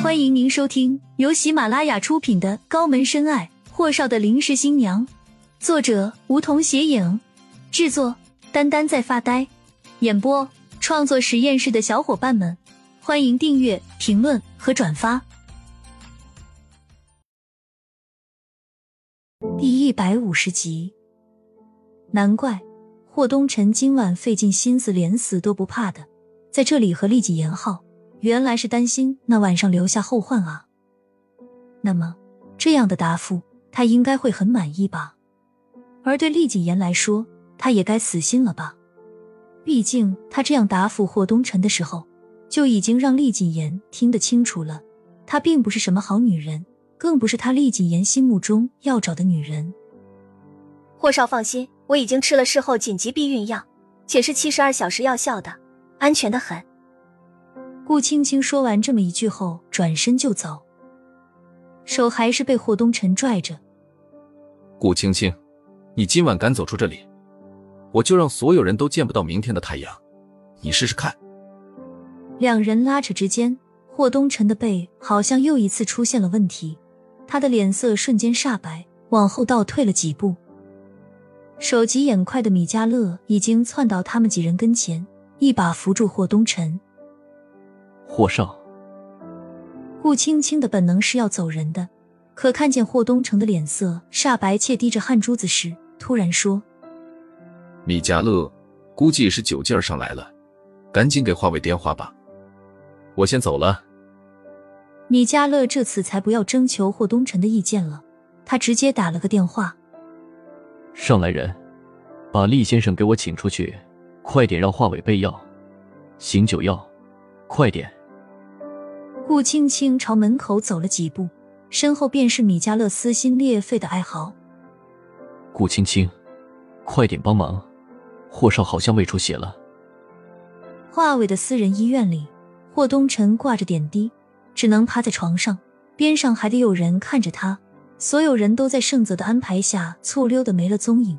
欢迎您收听由喜马拉雅出品的《高门深爱：霍少的临时新娘》，作者梧桐斜影，制作丹丹在发呆，演播创作实验室的小伙伴们，欢迎订阅、评论和转发。第一百五十集，难怪霍东辰今晚费尽心思，连死都不怕的，在这里和厉锦言好。原来是担心那晚上留下后患啊。那么这样的答复，他应该会很满意吧？而对厉谨言来说，他也该死心了吧？毕竟他这样答复霍东辰的时候，就已经让厉谨言听得清楚了，她并不是什么好女人，更不是他厉谨言心目中要找的女人。霍少放心，我已经吃了事后紧急避孕药，且是七十二小时药效的，安全的很。顾青青说完这么一句后，转身就走，手还是被霍东辰拽着。顾青青，你今晚敢走出这里，我就让所有人都见不到明天的太阳，你试试看。两人拉扯之间，霍东辰的背好像又一次出现了问题，他的脸色瞬间煞白，往后倒退了几步。手疾眼快的米迦勒已经窜到他们几人跟前，一把扶住霍东辰。霍少，顾青青的本能是要走人的，可看见霍东城的脸色煞白且滴着汗珠子时，突然说：“米迦勒，估计是酒劲儿上来了，赶紧给华伟电话吧，我先走了。”米迦勒这次才不要征求霍东城的意见了，他直接打了个电话：“上来人，把厉先生给我请出去，快点让华伟备药，醒酒药，快点。”顾青青朝门口走了几步，身后便是米迦勒撕心裂肺的哀嚎：“顾青青，快点帮忙！霍少好像胃出血了。”华伟的私人医院里，霍东辰挂着点滴，只能趴在床上，边上还得有人看着他。所有人都在盛泽的安排下醋溜的没了踪影，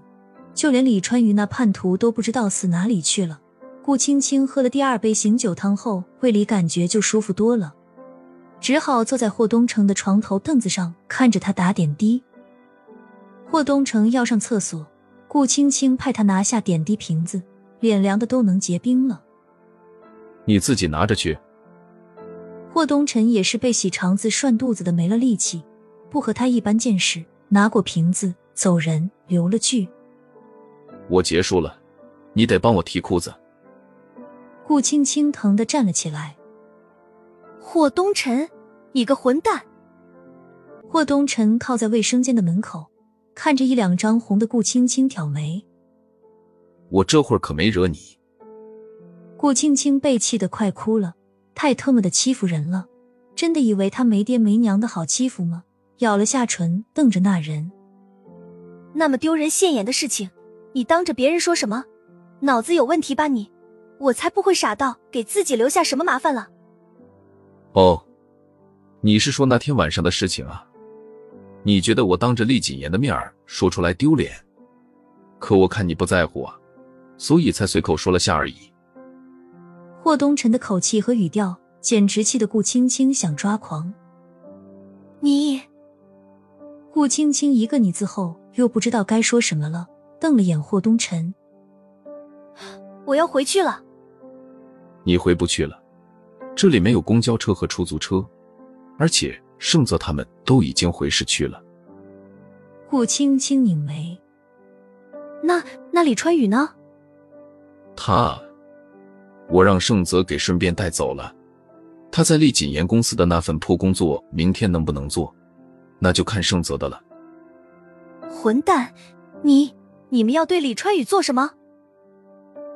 就连李川宇那叛徒都不知道死哪里去了。顾青青喝了第二杯醒酒汤后，胃里感觉就舒服多了。只好坐在霍东城的床头凳子上，看着他打点滴。霍东城要上厕所，顾青青派他拿下点滴瓶子，脸凉的都能结冰了。你自己拿着去。霍东辰也是被洗肠子、涮肚子的没了力气，不和他一般见识，拿过瓶子走人，留了句：“我结束了，你得帮我提裤子。”顾青青疼的站了起来。霍东辰，你个混蛋！霍东辰靠在卫生间的门口，看着一两张红的顾青青，挑眉：“我这会儿可没惹你。”顾青青被气得快哭了，太特么的欺负人了！真的以为他没爹没娘的好欺负吗？咬了下唇，瞪着那人：“那么丢人现眼的事情，你当着别人说什么？脑子有问题吧你？我才不会傻到给自己留下什么麻烦了。”哦，你是说那天晚上的事情啊？你觉得我当着厉谨言的面说出来丢脸？可我看你不在乎啊，所以才随口说了下而已。霍东辰的口气和语调，简直气得顾青青想抓狂。你，顾青青一个“你”字后，又不知道该说什么了，瞪了眼霍东辰。我要回去了。你回不去了。这里没有公交车和出租车，而且盛泽他们都已经回市区了。顾青青拧眉，那那李川宇呢？他，我让盛泽给顺便带走了。他在丽锦言公司的那份破工作，明天能不能做，那就看盛泽的了。混蛋，你你们要对李川宇做什么？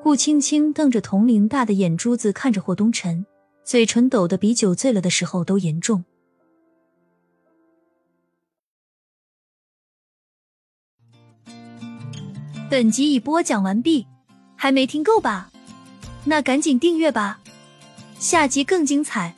顾青青瞪着铜铃大的眼珠子看着霍东辰。嘴唇抖得比酒醉了的时候都严重。本集已播讲完毕，还没听够吧？那赶紧订阅吧，下集更精彩。